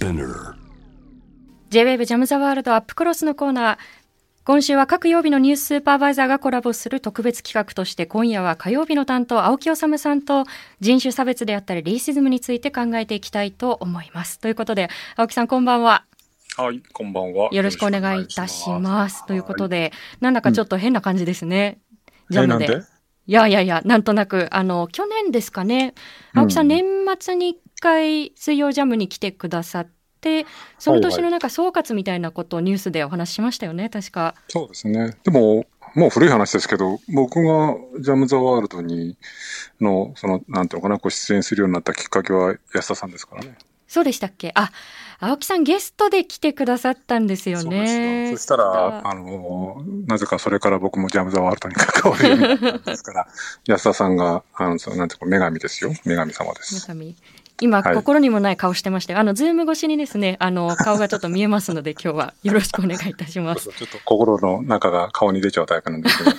Spinner. J-WAVE ジャムザワールドアップクロスのコーナー。今週は各曜日のニューススーパーバイザーがコラボする特別企画として今夜は火曜日の担当青木治さんと人種差別であったりリーシズムについて考えていきたいと思います。ということで青木さんこんばんは。はい、こんばんは。よろしくお願いいたします。ということで。でなんだかちょっと変な感じですね、ジャムで？えなんで。いやいやいやなんとなくあの去年ですかね。青木さん、年末に一回水曜ジャムに来てくださってその年のなんか総括みたいなことをニュースでお話ししましたよね確かそうですね。でも、もう古い話ですけど、僕がジャム・ザ・ワールドに、の、その、なんていうのかな、こう出演するようになったきっかけは安田さんですからね。そうでしたっけ？あ青木さんゲストで来てくださったんですよそう。そしたら、あの、なぜかそれから僕もジャム・ザ・ワールドに関わるようになったんですから、安田さんが、あの、なんていうか、女神ですよ。女神様です。女神今、はい心にもない顔してましたよ。あの、ズーム越しにですね、あの、顔がちょっと見えますので、今日はよろしくお願いいたします。ちょっと心の中が顔に出ちゃうタイプなんですけど、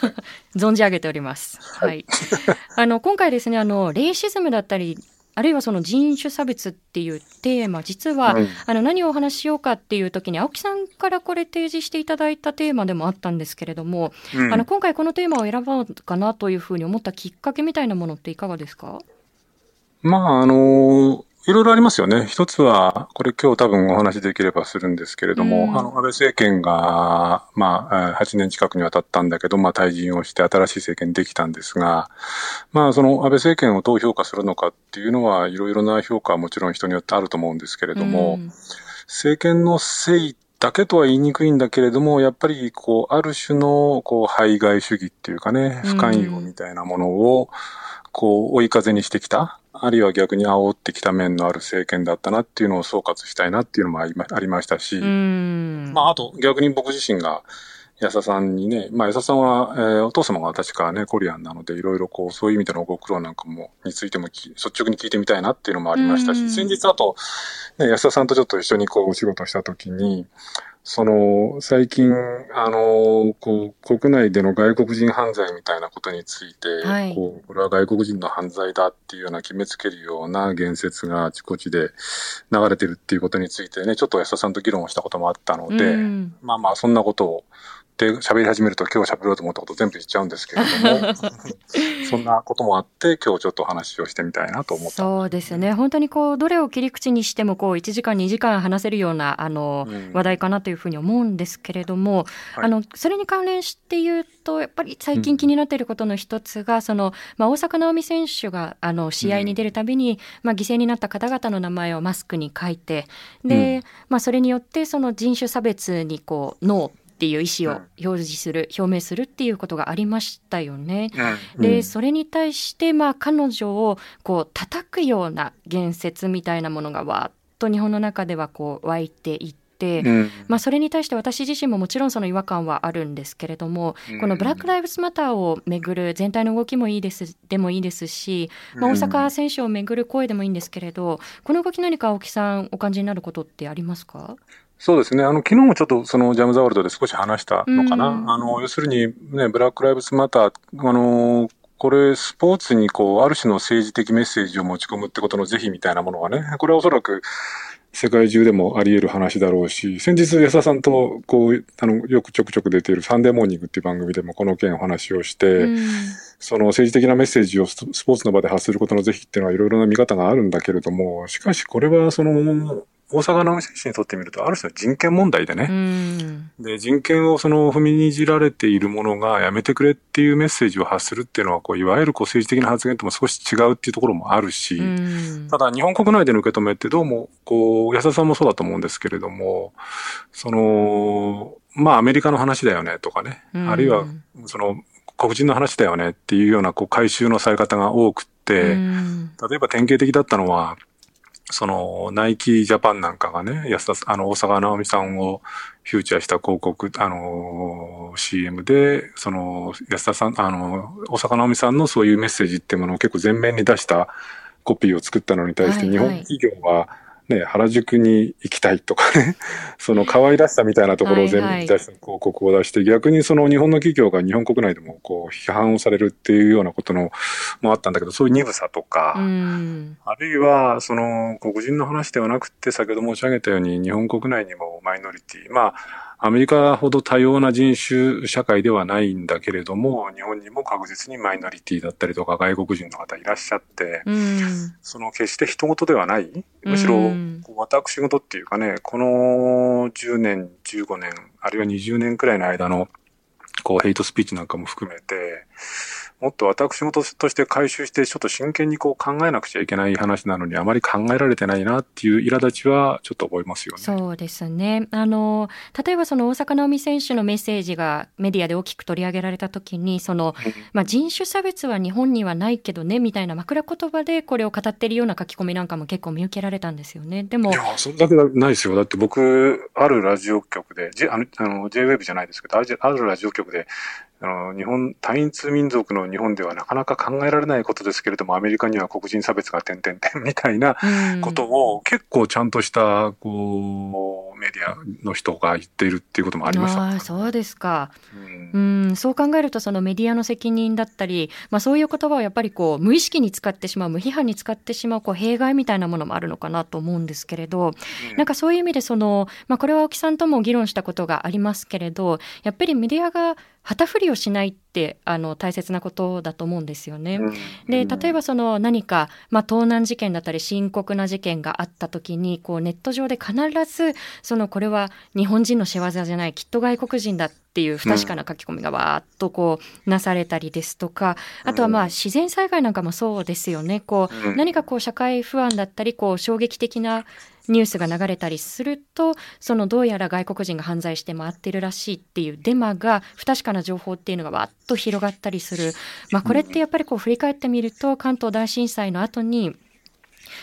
存じ上げております。は。はいあの、今回ですね、あの、レイシズムだったり、あるいはその人種差別っていうテーマ、実は、うんあの、何をお話ししようかっていう時に、青木さんからこれ提示していただいたテーマでもあったんですけれども、うんあの、今回このテーマを選ぼうかなというふうに思ったきっかけみたいなものっていかがですか？まあ、あの、いろいろありますよね。一つは、これ今日多分お話しできればするんですけれども、うん。あの、安倍政権が、まあ、えー8年近くにわたったんだけど、まあ、退陣をして新しい政権できたんですが、まあ、その安倍政権をどう評価するのかっていうのは、いろいろな評価はもちろん人によってあると思うんですけれども、うん。政権のせいだけとは言いにくいんだけれども、やっぱり、こう、ある種の、こう、排外主義っていうかね、不寛容みたいなものを、こう、追い風にしてきた、あるいは逆に煽ってきた面のある政権だったなっていうのを総括したいなっていうのもありまありましたし、うん。まあ、あと逆に僕自身が、安田さんにね、まあ、安田さんは、えーお父様が確かね、コリアンなので、いろいろこう、そういう意味でのご苦労なんかも、についてもき率直に聞いてみたいなっていうのもありましたうん。し、先日あと、ね、安田さんとちょっと一緒にこう、お仕事したときに、その、最近、あの、こう、国内での外国人犯罪みたいなことについて、はい。こう、これは外国人の犯罪だっていうような決めつけるような言説があちこちで流れてるっていうことについてね、ちょっと安田さんと議論をしたこともあったので、うん。まあまあ、そんなことを、で、喋り始めると今日喋ろうと思ったこと全部言っちゃうんですけれども、そんなこともあって、今日ちょっとお話をしてみたいなと思った。そうですね。本当にこう、どれを切り口にしても、こう、1時間、2時間話せるような、あの、うん。話題かなというふうに思うんですけれども、はい。あの、それに関連して言うと、やっぱり最近気になっていることの一つが、その、まあ、大坂なおみ選手が、あの、試合に出るたびに、まあ、犠牲になった方々の名前をマスクに書いて、で、うん。まあ、それによって、その人種差別に、こう、ノーっていう意思をうん。表示する、表明するっていうことがありましたよね。うん。で、それに対して、まあ、彼女をこう叩くような言説みたいなものがわーっと日本の中ではこう湧いていって、うん。まあ、それに対して私自身ももちろんその違和感はあるんですけれども、うん。このブラック・ライブズ・マターをめぐる全体の動きもいいですでもいいですし、まあ、うん。大阪選手をめぐる声でもいいんですけれどこの動き何か青木さんお感じになることってありますか？そうですね。あの、昨日もちょっとそのジャム・ザ・ワールドで少し話したのかな。うんあの、要するにね、ブラック・ライブズ・マター、あの、これ、スポーツにこう、ある種の政治的メッセージを持ち込むってことの是非みたいなものがね、これはおそらく世界中でもあり得る話だろうし、先日安田さんとこう、あの、よくちょくちょく出ているサンデーモーニングっていう番組でもこの件お話をして、うんその政治的なメッセージをススポーツの場で発することの是非っていうのはいろいろな見方があるんだけれども、しかしこれはその、大坂なおみ選手にとってみると、ある種の人権問題でね、うん。で、人権をその踏みにじられているものがやめてくれっていうメッセージを発するっていうのは、こう、いわゆるこう政治的な発言とも少し違うっていうところもあるし、うん。ただ日本国内での受け止めってどうも、こう、安田さんもそうだと思うんですけれども、その、まあアメリカの話だよねとかね、うん。あるいはその黒人の話だよねっていうようなこう回収のされ方が多くって、うん。例えば典型的だったのは、その、ナイキジャパンなんかがね、安田あの、大阪直美さんをフューチャーした広告、あの、CM で、その、安田さん、あの、大阪直美さんのそういうメッセージっていうものを結構前面に出したコピーを作ったのに対して、日はいはい。本企業は、ね、原宿に行きたいとかね、その可愛らしさみたいなところを全部出して広告を出して、逆にその日本の企業が日本国内でもこう批判をされるっていうようなことのもあったんだけど、そういう鈍さとか、あるいはその黒人の話ではなくて、先ほど申し上げたように日本国内にもマイノリティ、まあ、アメリカほど多様な人種社会ではないんだけれども、日本にも確実にマイノリティだったりとか外国人の方いらっしゃって、うん、その決して人事ではない、むしろ、私事っていうかね、この10年、15年、あるいは20年くらいの間の、こう、ヘイトスピーチなんかも含めて、もっと私事として回収して、ちょっと真剣にこう考えなくちゃいけない話なのに、あまり考えられてないなっていう苛立ちはちょっと覚えますよね。そうですね。あの、例えばその大坂なおみ選手のメッセージがメディアで大きく取り上げられたときに、その、まあ、人種差別は日本にはないけどね、みたいな枕言葉でこれを語っているような書き込みなんかも結構見受けられたんですよね。でも。いや、それだけないですよ。だって僕、あるラジオ局で、J、あの、あの J-Web じゃないですけど、あるラジオ局で、あの、日本、単一民族の日本ではなかなか考えられないことですけれども、アメリカには黒人差別が点々点みたいなことを、結構ちゃんとした、こう、メディアの人が言っているっていうこともありました、あそうですか。うん、うんそう考えると、そのメディアの責任だったり、まあそういう言葉をやっぱりこう、無意識に使ってしまう、無批判に使ってしまう、こう、弊害みたいなものもあるのかなと思うんですけれど、うん、なんかそういう意味で、その、まあこれは青木さんとも議論したことがありますけれど、やっぱりメディアが旗振りをしないってあの大切なことだと思うんですよね。で例えばその何か、まあ、盗難事件だったり深刻な事件があった時にこうネット上で必ずそのこれは日本人の仕業じゃないきっと外国人だっていう不確かな書き込みがわーっとこうなされたりですとかあとはまあ自然災害なんかもそうですよね。こう何かこう社会不安だったりこう衝撃的なニュースが流れたりするとそのどうやら外国人が犯罪して回ってるらしいっていうデマが不確かな情報っていうのがわっと広がったりする、まあ、これってやっぱりこう振り返ってみると関東大震災の後に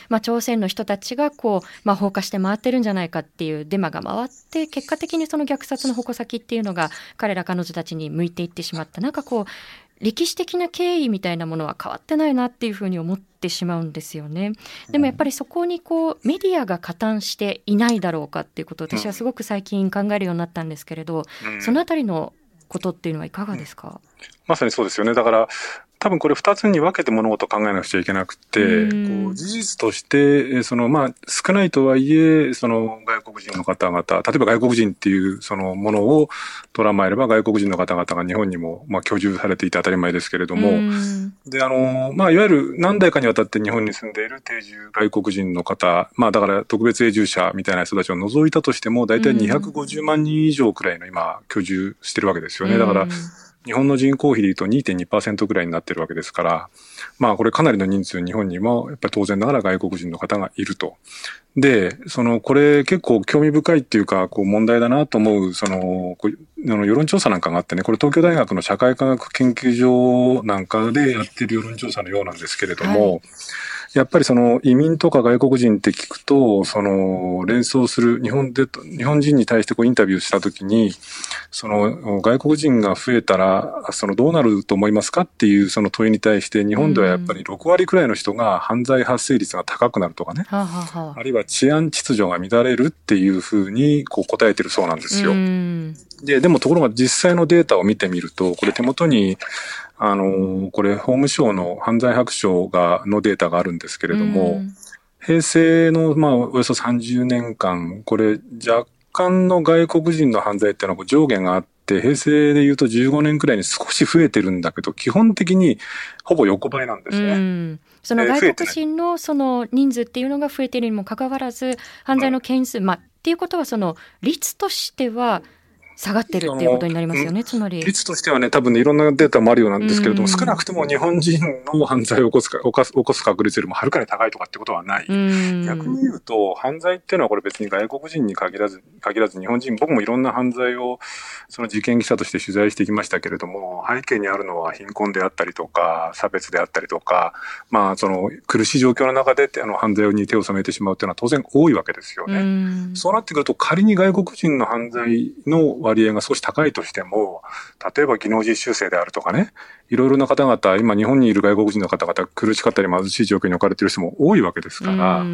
まあ、朝鮮の人たちがこう、まあ、放火して回ってるんじゃないかっていうデマが回って結果的にその虐殺の矛先っていうのが彼ら彼女たちに向いていってしまった。なんかこう歴史的な経緯みたいなものは変わってないなっていうふうに思ってしまうんですよね。でもやっぱりそこにこうメディアが加担していないだろうかっていうことを私はすごく最近考えるようになったんですけれど、そのあたりのことっていうのはいかがですか、まさにそうですよね。だから、多分これ二つに分けて物事を考えなくちゃいけなくて、こう事実として、そのまあ少ないとはいえ、その外国人の方々、例えば外国人っていうそのものを捉まえれば外国人の方々が日本にもまあ居住されていて当たり前ですけれども、で、あの、まあいわゆる何代かにわたって日本に住んでいる定住外国人の方、まあだから特別永住者みたいな人たちを除いたとしても、大体250万人以上くらいの今居住してるわけですよね。だから、日本の人口比で言うと2.2%ぐらいになってるわけですから、まあこれかなりの人数日本にもやっぱり当然ながら外国人の方がいると。で、そのこれ結構興味深いっていうかこう問題だなと思うそのの世論調査なんかがあってね、これ東京大学の社会科学研究所なんかでやってる世論調査のようなんですけれども、はいやっぱりその移民とか外国人って聞くと、その連想する日本で、日本人に対してこうインタビューしたときに、その外国人が増えたら、そのどうなると思いますかっていうその問いに対して、日本ではやっぱり6割くらいの人が犯罪発生率が高くなるとかね、ははあるいは治安秩序が乱れるっていうふうにこう答えてるそうなんですよ。で、でもところが実際のデータを見てみると、これ手元にあの、これ、法務省の犯罪白書が、のデータがあるんですけれども、平成の、まあ、およそ30年間、これ、若干の外国人の犯罪っていうのは上限があって、平成で言うと15年くらいに少し増えてるんだけど、基本的にほぼ横ばいなんですね。その外国人のその人数っていうのが増えているにもかかわらず、犯罪の件数、まあ、っていうことは、その率としては、下がってるっていうことになりますよね、つまり。率としてはね、多分ね、いろんなデータもあるようなんですけれども、少なくとも日本人の犯罪を起こすか、起こす、起こす確率よりもはるかに高いとかってことはない。逆に言うと、犯罪っていうのはこれ別に外国人に限らず、限らず日本人、僕もいろんな犯罪を、その事件記者として取材してきましたけれども、背景にあるのは貧困であったりとか、差別であったりとか、まあ、その苦しい状況の中で、あの、犯罪に手を染めてしまうっていうのは当然多いわけですよね。そうなってくると、仮に外国人の犯罪の割合が少し高いとしても、例えば技能実習生であるとかね、いろいろな方々、今日本にいる外国人の方々、苦しかったり貧しい状況に置かれている人も多いわけですから、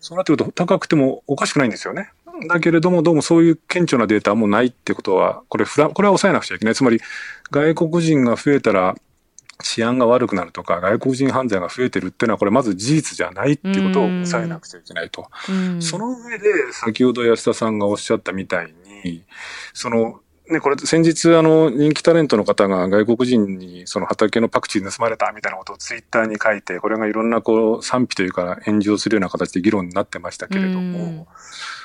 そうなってくると高くてもおかしくないんですよね。だけれども、どうもそういう顕著なデータもないってことは、これ、これは抑えなくちゃいけない。つまり、外国人が増えたら、治安が悪くなるとか、外国人犯罪が増えてるっていうのは、これまず事実じゃないっていうことを抑えなくちゃいけないと。その上で、先ほど安田さんがおっしゃったみたいに、その、ね、これ先日あの人気タレントの方が外国人にその畑のパクチー盗まれたみたいなことをツイッターに書いて、これがいろんなこう賛否というか炎上するような形で議論になってましたけれども、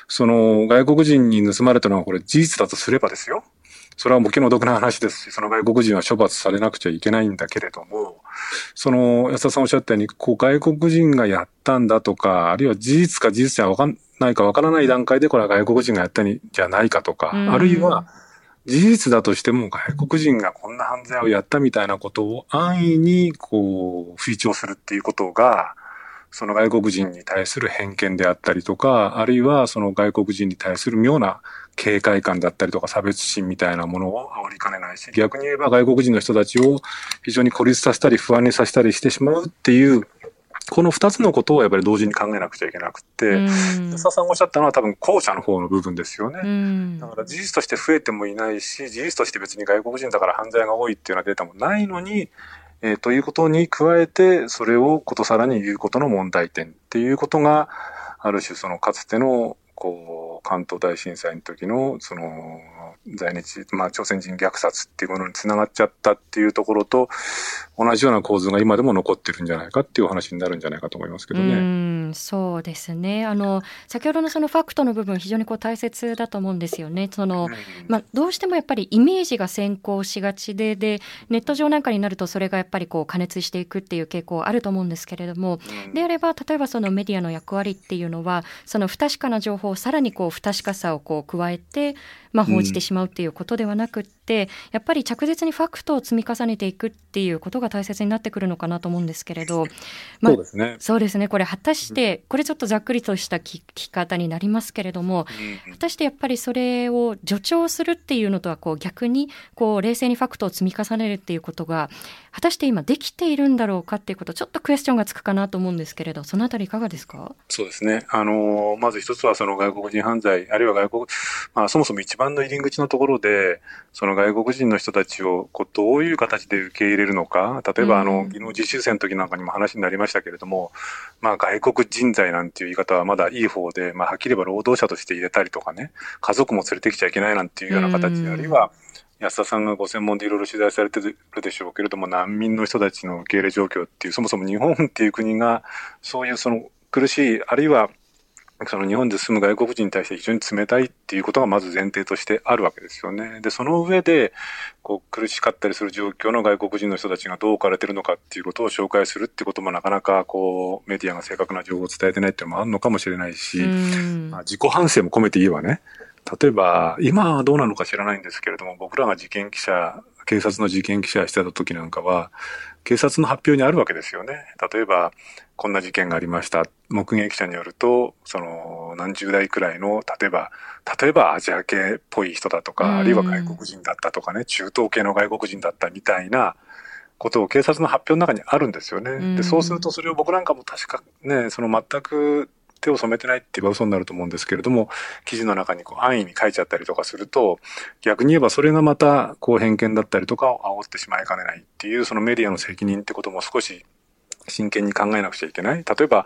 その外国人に盗まれたのはこれ事実だとすればですよ。それはもう気の毒な話ですし、その外国人は処罰されなくちゃいけないんだけれども、その安田さんおっしゃったように、こう外国人がやったんだとか、あるいは事実か事実じゃわかんないかわからない段階でこれは外国人がやったんじゃないかとか、あるいは事実だとしても外国人がこんな犯罪をやったみたいなことを安易にこう、吹聴するっていうことが、その外国人に対する偏見であったりとか、あるいはその外国人に対する妙な警戒感だったりとか差別心みたいなものを煽りかねないし、逆に言えば外国人の人たちを非常に孤立させたり不安にさせたりしてしまうっていう、この二つのことをやっぱり同時に考えなくちゃいけなくて、安田さんがおっしゃったのは多分後者の方の部分ですよね。だから事実として増えてもいないし、事実として別に外国人だから犯罪が多いっていうようなデータもないのに、えー、ということに加えて、それをことさらに言うことの問題点っていうことが、ある種そのかつてのこう、関東大震災の時の、その、在日、まあ、朝鮮人虐殺っていうものにつながっちゃったっていうところと、同じような構図が今でも残ってるんじゃないかっていう話になるんじゃないかと思いますけどね。うんそうですね。あの、先ほどのそのファクトの部分、非常にこう大切だと思うんですよね。その、まあ、どうしてもやっぱりイメージが先行しがちで、で、ネット上なんかになるとそれがやっぱりこう加熱していくっていう傾向あると思うんですけれども、であれば、例えばそのメディアの役割っていうのは、その不確かな情報をさらにこう不確かさをこう加えて、まあ、報じてしまうっていうことではなくって、やっぱり着実にファクトを積み重ねていくっていうことが大切になってくるのかなと思うんですけれど、まあ、そうですね。そうですね。これ果たして、これちょっとざっくりとした聞き方になりますけれども、果たしてやっぱりそれを助長するっていうのとはこう逆にこう冷静にファクトを積み重ねるっていうことが果たして今できているんだろうかっていうことちょっとクエスチョンがつくかなと思うんですけれどそのあたりいかがですか？そうですね。あのまず一つはその外国人犯罪あるいは外国、まあ、そもそも一番の入り口のところでその外国人の人たちをこうどういう形で受け入れるのか例えばあの技能実習生の時なんかにも話になりましたけれども、まあ、外国人材なんていう言い方はまだいい方で、まあ、はっきり言えば労働者として入れたりとかね家族も連れてきちゃいけないなんていうような形、あるいは安田さんがご専門でいろいろ取材されてるでしょうけれども、難民の人たちの受け入れ状況っていう、そもそも日本っていう国が、そういうその苦しい、あるいはその日本で住む外国人に対して非常に冷たいっていうことがまず前提としてあるわけですよね。で、その上で、こう苦しかったりする状況の外国人の人たちがどう置かれてるのかっていうことを紹介するっていうこともなかなかこうメディアが正確な情報を伝えてないっていうのもあるのかもしれないし、まあ、自己反省も込めて言えばね、例えば、今はどうなのか知らないんですけれども、僕らが事件記者、警察の事件記者してた時なんかは、警察の発表にあるわけですよね。例えば、こんな事件がありました。目撃者によると、その、何十代くらいの、例えば、例えばアジア系っぽい人だとか、あるいは外国人だったとかね、中東系の外国人だったみたいなことを警察の発表の中にあるんですよね。で、そうするとそれを僕なんかも確かね、その全く手を染めてないって言えば嘘になると思うんですけれども、記事の中にこう安易に書いちゃったりとかすると、逆に言えばそれがまたこう偏見だったりとかを煽ってしまいかねないっていう、そのメディアの責任ってことも少し真剣に考えなくちゃいけない。例えば、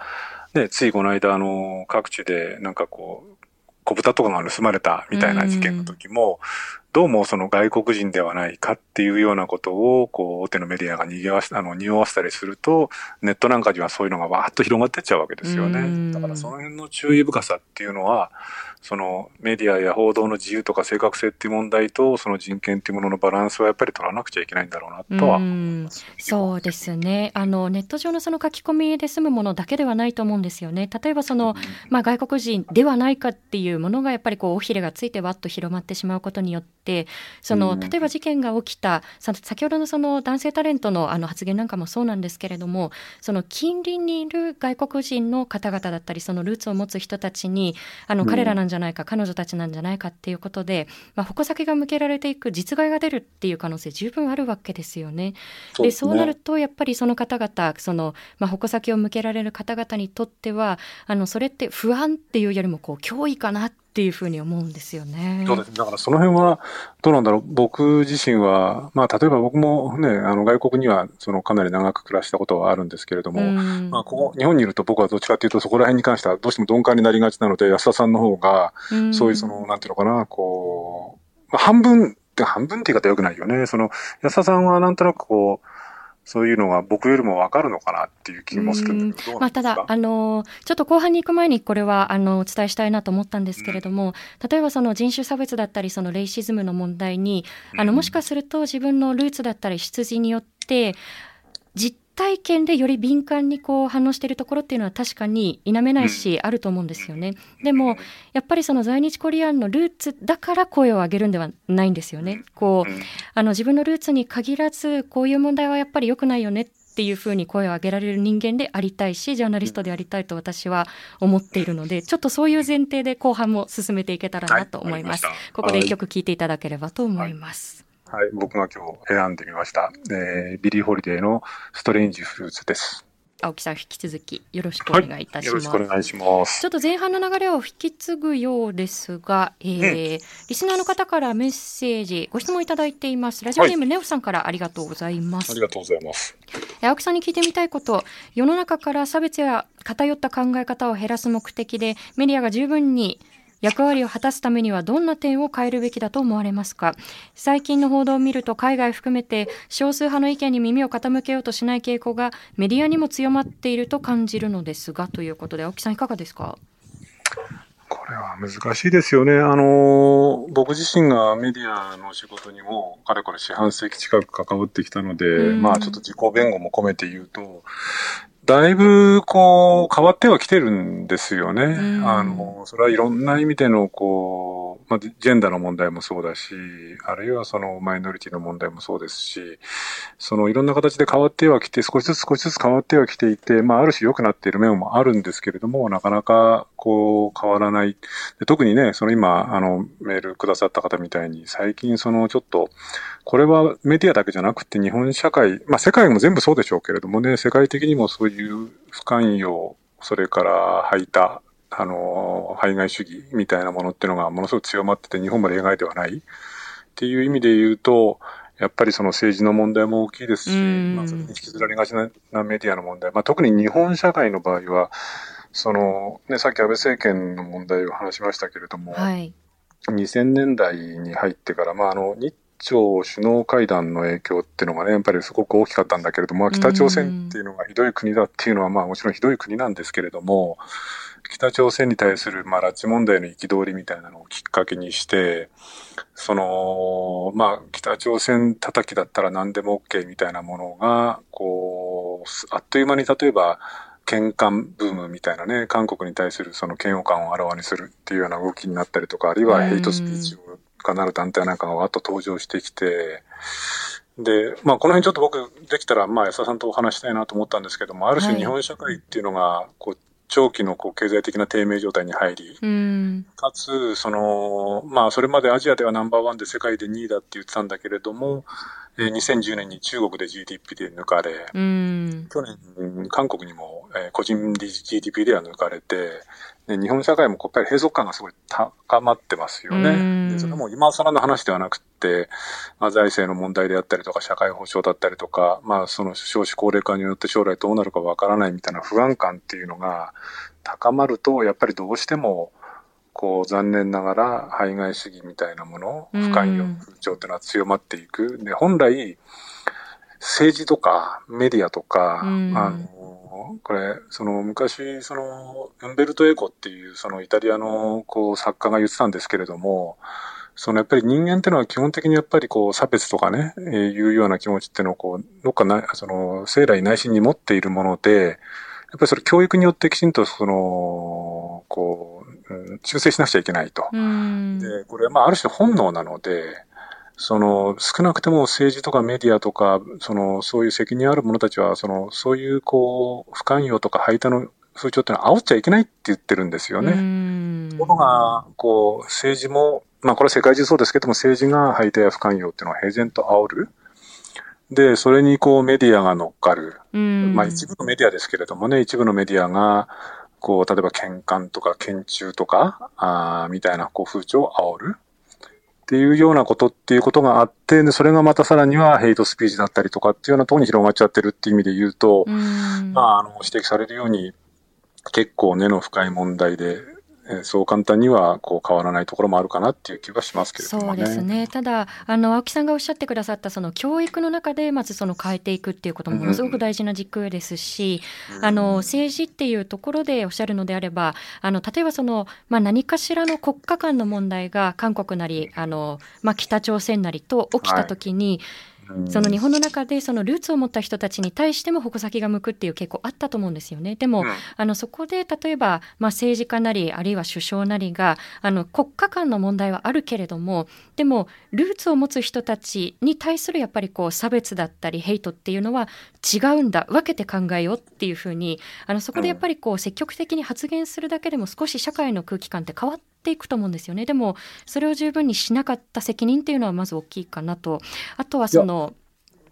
ね、ついこの間、あの、各地でなんかこう、小豚とかが盗まれたみたいな事件の時も、どうもその外国人ではないかっていうようなことを、こう、大手のメディアが逃わし、あの、匂わせたりすると、ネットなんかにはそういうのがわーっと広がってっちゃうわけですよね。だからその辺の注意深さっていうのは、そのメディアや報道の自由とか正確性っていう問題と、その人権っていうもののバランスはやっぱり取らなくちゃいけないんだろうなとはそうですね。あの、ネット上のその書き込みで済むものだけではないと思うんですよね。例えばその、まあ外国人ではないかっていうものがやっぱりこう、尾ひれがついてわっと広まってしまうことによって、その、例えば事件が起きた、先ほどのその男性タレントのあの発言なんかもそうなんですけれども、その近隣にいる外国人の方々だったり、そのルーツを持つ人たちに、あの、彼らなんじゃないか彼女たちなんじゃないかっていうことで、まあ、矛先が向けられていく実害が出るっていう可能性十分あるわけですよね。そうで、ね、そうなるとやっぱりその方々その、まあ、矛先を向けられる方々にとってはあのそれって不安っていうよりもこう脅威かなってっていうふうに思うんですよね。そうですだからその辺は、どうなんだろう。僕自身は、まあ、例えば僕もね、あの、外国には、その、かなり長く暮らしたことはあるんですけれども、まあ、ここ、日本にいると僕はどっちかっていうと、そこら辺に関してはどうしても鈍感になりがちなので、安田さんの方が、そういうその、なんていうのかな、こう、まあ、半分、半分って言い方よくないよね。その、安田さんはなんとなくこう、そういうのが僕よりもわかるのかなっていう気もするんだけど、まあ、ただ、あの、ちょっと後半に行く前にこれは、あの、お伝えしたいなと思ったんですけれども、うん、例えばその人種差別だったり、そのレイシズムの問題に、あの、もしかすると自分のルーツだったり、出自によって、実体験でより敏感にこう反応しているところっていうのは確かに否めないし、あると思うんですよね。でも、やっぱりその在日コリアンのルーツだから声を上げるんではないんですよね。こう、あの自分のルーツに限らず、こういう問題はやっぱり良くないよねっていうふうに声を上げられる人間でありたいし、ジャーナリストでありたいと私は思っているので、ちょっとそういう前提で後半も進めていけたらなと思います。はい、ここで一曲聴いていただければと思います。はいはい、僕が今日選んでみました。えー、ビリー・ホリデーのストレンジ・フルーツです。青木さん、引き続きよろしくお願いいたします。はい、よろしくお願いします。ちょっと前半の流れを引き継ぐようですが、えー、うん、リスナーの方からメッセージ、ご質問いただいています。ラジオネーム、はい、ネオさんからありがとうございます。ありがとうございます。青木さんに聞いてみたいこと、世の中から差別や偏った考え方を減らす目的で、メディアが十分に役割を果たすためにはどんな点を変えるべきだと思われますか？最近の報道を見ると海外含めて少数派の意見に耳を傾けようとしない傾向がメディアにも強まっていると感じるのですがということで青木さんいかがですか？これは難しいですよね。あの、僕自身がメディアの仕事にも、かれこれ四半世紀近く関わってきたので、まあちょっと自己弁護も込めて言うと、だいぶ、こう、変わってはきてるんですよね。あの、それはいろんな意味での、こう、まあ、ジェンダーの問題もそうだし、あるいはそのマイノリティの問題もそうですし、そのいろんな形で変わってはきて、少しずつ少しずつ変わってはきていて、まあ、ある種良くなっている面もあるんですけれども、なかなか、こう、変わらない。で特にね、その今、あの、メールくださった方みたいに、最近その、ちょっと、これはメディアだけじゃなくて日本社会、まあ世界も全部そうでしょうけれどもね、世界的にもそういう不寛容、それから排他、あの、排外主義みたいなものっていうのがものすごく強まってて日本まで描いてはないっていう意味で言うと、やっぱりその政治の問題も大きいですし、まあ、それに引きずられがちなメディアの問題、まあ、特に日本社会の場合は、その、ね、さっき安倍政権の問題を話しましたけれども、はい、2000年代に入ってから、まあ、あの、日朝首脳会談の影響っていうのがね、やっぱりすごく大きかったんだけれども、北朝鮮っていうのがひどい国だっていうのは、まあもちろんひどい国なんですけれども、北朝鮮に対する、まあ、拉致問題の憤りみたいなのをきっかけにして、その、まあ、北朝鮮叩きだったら何でも OK みたいなものが、こう、あっという間に例えば、喧嘩ブームみたいなね、韓国に対するその嫌悪感をあらわにするっていうような動きになったりとか、あるいはヘイトスピーチをかなる団体なんかがわっと登場してきて、で、まあこの辺ちょっと僕できたら、まあ安田さんとお話したいなと思ったんですけども、ある種日本社会っていうのが、こう、長期のこう経済的な低迷状態に入り、うん、かつ、その、まあそれまでアジアではナンバーワンで世界で2位だって言ってたんだけれども、えー、2010年に中国で GDP で抜かれ、うん、去年韓国にも、えー、個人 GDP では抜かれて、で日本社会もやっぱり閉塞感がすごい高まってますよね。でそれも今更の話ではなくて、まあ、財政の問題であったりとか、社会保障だったりとか、まあ、その少子高齢化によって将来どうなるかわからないみたいな不安感っていうのが高まると、やっぱりどうしても、こう、残念ながら、排外主義みたいなもの、不寛容風潮っていうのは強まっていく。で、本来、政治とかメディアとか、あの、これ、その昔、その、ウンベルト・エコっていう、そのイタリアのこう作家が言ってたんですけれども、そのやっぱり人間っていうのは基本的にやっぱりこう差別とかね、えー、いうような気持ちっていうのをこう、どっかな、その、生来内心に持っているもので、やっぱりそれ教育によってきちんとその、こう、うん、修正しなくちゃいけないと。で、これはまあある種本能なので、その、少なくても政治とかメディアとか、その、そういう責任ある者たちは、その、そういう、こう、不寛容とか排他の風潮ってのは煽っちゃいけないって言ってるんですよね。ところが、こう、政治も、まあこれは世界中そうですけども、政治が排他や不寛容っていうのは平然と煽る。で、それにこうメディアが乗っかる。まあ一部のメディアですけれどもね、一部のメディアが、こう、例えば喧嘩とか拳中とか、あみたいなこう風潮を煽る。っていうようなことっていうことがあって、で、それがまたさらにはヘイトスピーチだったりとかっていうようなところに広がっちゃってるっていう意味で言うと、うまあ、あの、指摘されるように、結構根の深い問題で、えそう簡単にはこう変わらないところもあるかなっていう気がしますけれども、ね、そうですね。ただあの青木さんがおっしゃってくださったその教育の中でまずその変えていくっていうこともものすごく大事な軸ですし、うん、あの政治っていうところでおっしゃるのであれば、あの例えばそのまあ何かしらの国家間の問題が韓国なりあのまあ北朝鮮なりと起きたときに、はいその日本の中でそのルーツを持った人たちに対しても矛先が向くっていう傾向あったと思うんですよね。でも、うん、あのそこで例えば、まあ、政治家なりあるいは首相なりがあの国家間の問題はあるけれどもでもルーツを持つ人たちに対するやっぱりこう差別だったりヘイトっていうのは違うんだ分けて考えようっていうふうにあのそこでやっぱりこう積極的に発言するだけでも少し社会の空気感って変わってっていくと思うんですよね。でもそれを十分にしなかった責任っていうのはまず大きいかなと。あとはその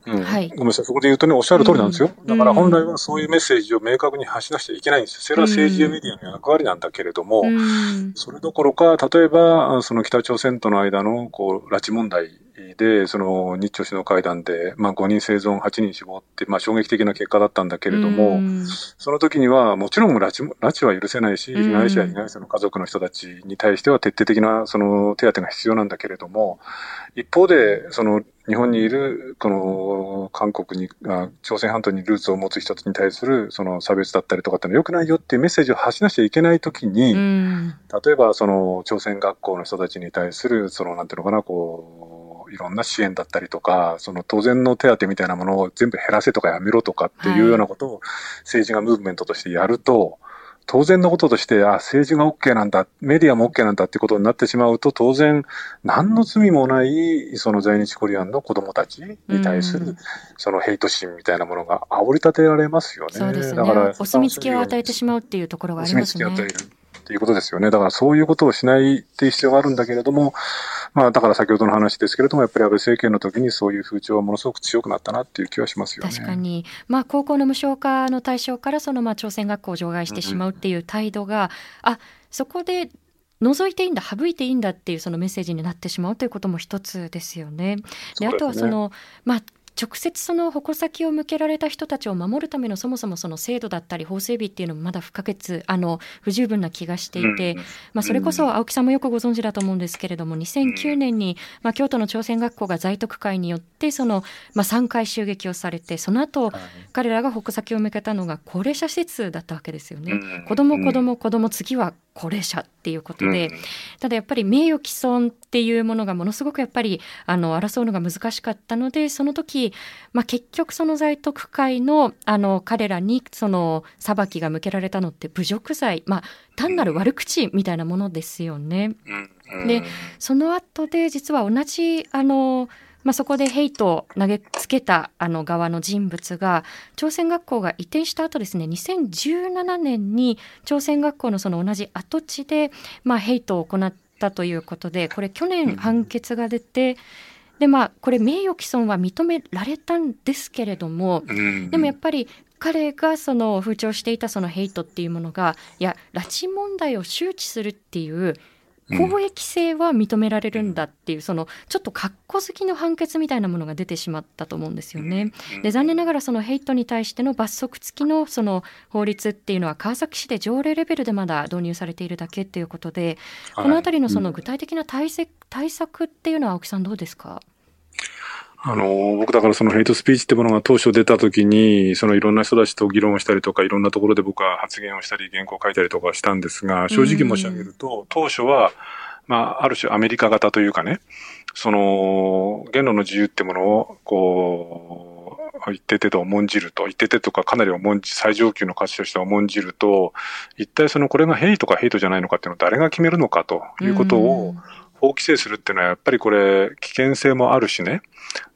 うん、はい、ごめんなさい、そこで言うとね、おっしゃる通りなんですよ。うん、だから本来はそういうメッセージを明確に発しなくちゃいけないんですよ。それは政治やメディアの役割なんだけれども、うん、それどころか、例えば、その北朝鮮との間の、こう、拉致問題で、その日朝首脳会談で、まあ5人生存、8人死亡って、まあ衝撃的な結果だったんだけれども、その時にはもちろん拉致拉致は許せないし、被害者や被害者の家族の人たちに対しては徹底的なその手当が必要なんだけれども、一方で、その日本にいる、この韓国に、朝鮮半島にルーツを持つ人に対するその差別だったりとかってのは良くないよっていうメッセージを発しなきゃいけないときに、例えばその朝鮮学校の人たちに対する、そのなんていうのかな、こう、いろんな支援だったりとか、その当然の手当みたいなものを全部減らせとかやめろとかっていうようなことを政治がムーブメントとしてやると、当然のこととして、あ、政治が OK なんだ、メディアも OK なんだってことになってしまうと、当然、何の罪もない、その在日コリアンの子供たちに対する、そのヘイト心みたいなものが煽り立てられますよね。そうですね。だから、お墨付きを与えてしまうっていうところがありますね。お墨付きを与える。っていうことですよね。だからそういうことをしないっていう必要があるんだけれども、まあだから先ほどの話ですけれども、やっぱり安倍政権の時にそういう風潮はものすごく強くなったなっていう気はしますよね。確かに。まあ高校の無償化の対象からそのまあ朝鮮学校を除外してしまうっていう態度が、うん、あ、そこで除いていいんだ省いていいんだっていうそのメッセージになってしまうということも一つですよね。で、ね、あとはその、まあ直接その矛先を向けられた人たちを守るためのそもそもその制度だったり法整備っていうのもまだ不可欠あの不十分な気がしていて、まあ、それこそ青木さんもよくご存知だと思うんですけれども2009年に、まあ、京都の朝鮮学校が在特会によってその、まあ、3回襲撃をされてその後、彼らが矛先を向けたのが高齢者施設だったわけですよね。子供子供子供次は高齢者っていうことで、うん、ただやっぱり名誉毀損っていうものがものすごくやっぱりあの争うのが難しかったのでその時、まあ、結局その在特会のあの彼らにその裁きが向けられたのって侮辱罪、まあ、単なる悪口みたいなものですよね。でその後で実は同じあのまあ、そこでヘイトを投げつけたあの側の人物が朝鮮学校が移転した後ですね2017年に朝鮮学校のその同じ跡地で、まあ、ヘイトを行ったということでこれ去年判決が出て、でまあこれ名誉毀損は認められたんですけれども、でもやっぱり彼がその風潮していたそのヘイトっていうものがいや拉致問題を周知するっていう公益性は認められるんだっていう、そのちょっと格好好きの判決みたいなものが出てしまったと思うんですよね。で残念ながらそのヘイトに対しての罰則付きのその法律っていうのは川崎市で条例レベルでまだ導入されているだけっていうことで、この辺りのその具体的な対策対策っていうのは青木さんどうですか？あの、僕だからそのヘイトスピーチってものが当初出た時に、そのいろんな人たちと議論をしたりとか、いろんなところで僕は発言をしたり、原稿を書いたりとかしたんですが、正直申し上げると、当初は、まあ、ある種アメリカ型というかね、その、言論の自由ってものを、こう、一定程度重んじると、一定程度とかかなり重んじ、最上級の価値として重んじると、一体そのこれがヘイトかヘイトじゃないのかっていうのを誰が決めるのかということを、法規制するっていうのはやっぱりこれ危険性もあるしね。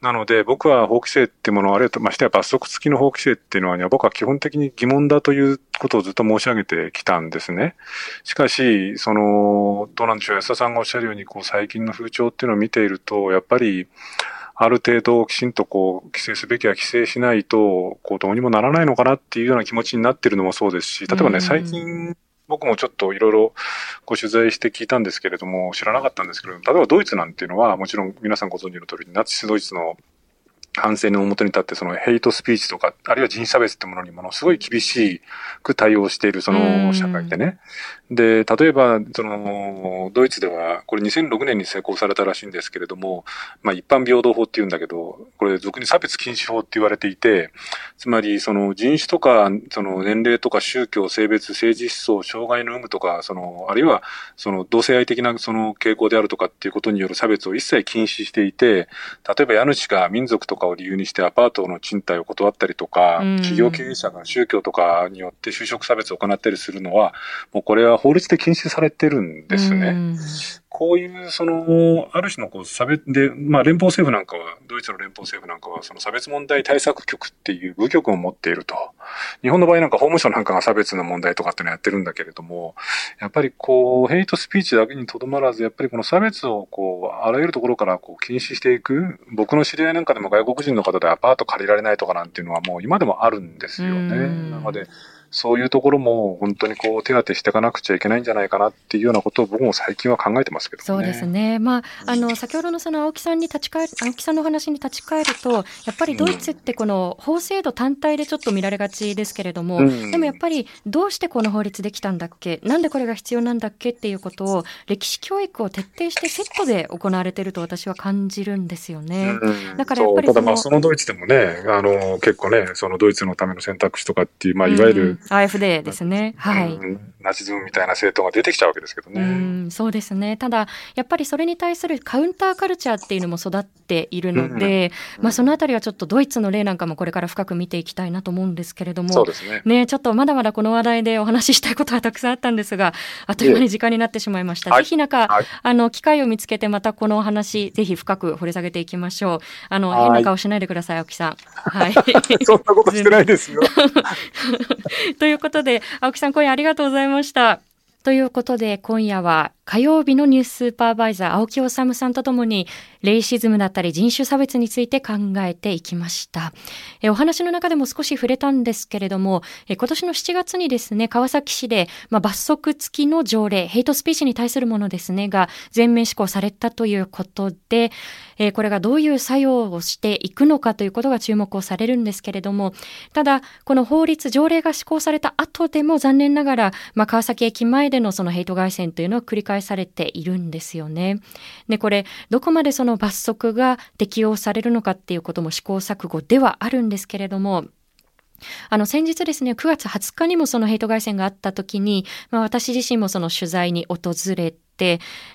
なので僕は法規制っていうものをあるいはましてや罰則付きの法規制っていうのは、僕は基本的に疑問だということをずっと申し上げてきたんですね。しかし、その、どうなんでしょう、安田さんがおっしゃるように、こう最近の風潮っていうのを見ていると、やっぱり、ある程度きちんとこう規制すべきは規制しないと、こうどうにもならないのかなっていうような気持ちになってるのもそうですし、例えばね、最近僕もちょっといろいろご取材して聞いたんですけれども、知らなかったんですけれども、例えばドイツなんていうのは、もちろん皆さんご存知の通り、ナチスドイツの反省の表に立って、そのヘイトスピーチとか、あるいは人種差別ってものにものすごい厳しく対応しているその社会でね。で、例えば、その、ドイツでは、これ2006年に施行されたらしいんですけれども、まあ一般平等法って言うんだけど、これ俗に差別禁止法って言われていて、つまりその人種とか、その年齢とか宗教、性別、政治思想、障害の有無とか、その、あるいはその同性愛的なその傾向であるとかっていうことによる差別を一切禁止していて、例えば家主が民族とかかを理由にしてアパートの賃貸を断ったりとか、企業経営者が宗教とかによって就職差別を行ったりするのは、もうこれは法律で禁止されてるんですね。こういう、その、ある種のこう差別で、まあ連邦政府なんかは、ドイツの連邦政府なんかは、その差別問題対策局っていう部局を持っていると。日本の場合なんか法務省なんかが差別の問題とかってのやってるんだけれども、やっぱりこう、ヘイトスピーチだけにとどまらず、やっぱりこの差別をこう、あらゆるところからこう禁止していく。僕の知り合いなんかでも外国人の方でアパート借りられないとかなんていうのはもう今でもあるんですよね。なので、そういうところも本当にこう手当てしていかなくちゃいけないんじゃないかなっていうようなことを僕も最近は考えてますけど、ね、そうですね。まあ、あの、先ほどのその青木さんに立ち返る、青木さんの話に立ち返ると、やっぱりドイツってこの法制度単体でちょっと見られがちですけれども、うん、でもやっぱりどうしてこの法律できたんだっけなんでこれが必要なんだっけっていうことを歴史教育を徹底してセットで行われていると私は感じるんですよね。うん、だからやっぱりただまあそのドイツでもね、あの、結構ね、そのドイツのための選択肢とかっていう、まあいわゆる、うん、AFD ですね。はい。ナチズムみたいな政党が出てきちゃうわけですけどね。うん、そうですね。ただ、やっぱりそれに対するカウンターカルチャーっていうのも育っているので、うん、まあそのあたりはちょっとドイツの例なんかもこれから深く見ていきたいなと思うんですけれども、そうですね。ね、ちょっとまだまだこの話題でお話ししたいことはたくさんあったんですが、あっという間に時間になってしまいました。ぜひなんか、はい、あの、機会を見つけてまたこのお話、ぜひ深く掘り下げていきましょう。あの、変な顔しないでください、青木さん。はい。そんなことしてないですよ。ということで、青木さん、今夜ありがとうございました。ということで、今夜は火曜日のニューススーパーバイザー青木治さんとともにレイシズムだったり人種差別について考えていきましたえお話の中でも少し触れたんですけれどもえ今年の7月にですね川崎市で、まあ、罰則付きの条例ヘイトスピーチに対するものですねが全面施行されたということでえこれがどういう作用をしていくのかということが注目をされるんですけれどもただこの法律条例が施行された後でも残念ながら、まあ、川崎駅前でのそのヘイト外線というのは繰り返されているんですよね。で、これ、どこまでその罰則が適用されるのかっていうことも試行錯誤ではあるんですけれども、あの、先日ですね、9月20日にもそのヘイト外線があった時に、まあ私自身もその取材に訪れて、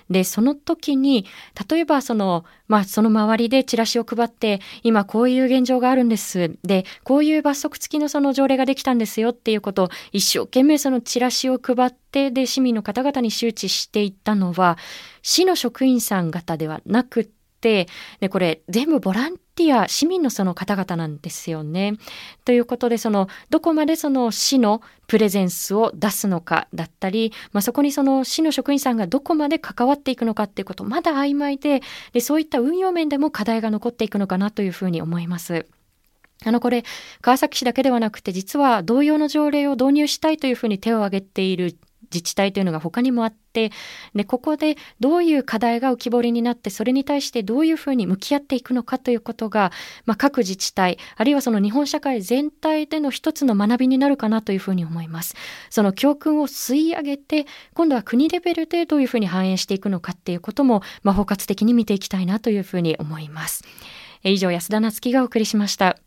で、その時に、例えばその、まあ、その周りでチラシを配って、今こういう現状があるんです。で、こういう罰則付きのその条例ができたんですよっていうことを、一生懸命そのチラシを配って、で、市民の方々に周知していったのは、市の職員さん方ではなくて、でこれ全部ボランティア市民のその方々なんですよね。ということでそのどこまでその市のプレゼンスを出すのかだったり、まあ、そこにその市の職員さんがどこまで関わっていくのかっていうことまだ曖昧ででそういった運用面でも課題が残っていくのかなというふうに思います。あのこれ川崎市だけではなくて実は同様の条例を導入したいというふうに手を挙げている自治体というのが他にもあってでここでどういう課題が浮き彫りになってそれに対してどういうふうに向き合っていくのかということが、まあ、各自治体あるいはその日本社会全体での一つの学びになるかなというふうに思います。その教訓を吸い上げて今度は国レベルでどういうふうに反映していくのかっていうことも、まあ、包括的に見ていきたいなというふうに思います。以上安田なつきがお送りしました。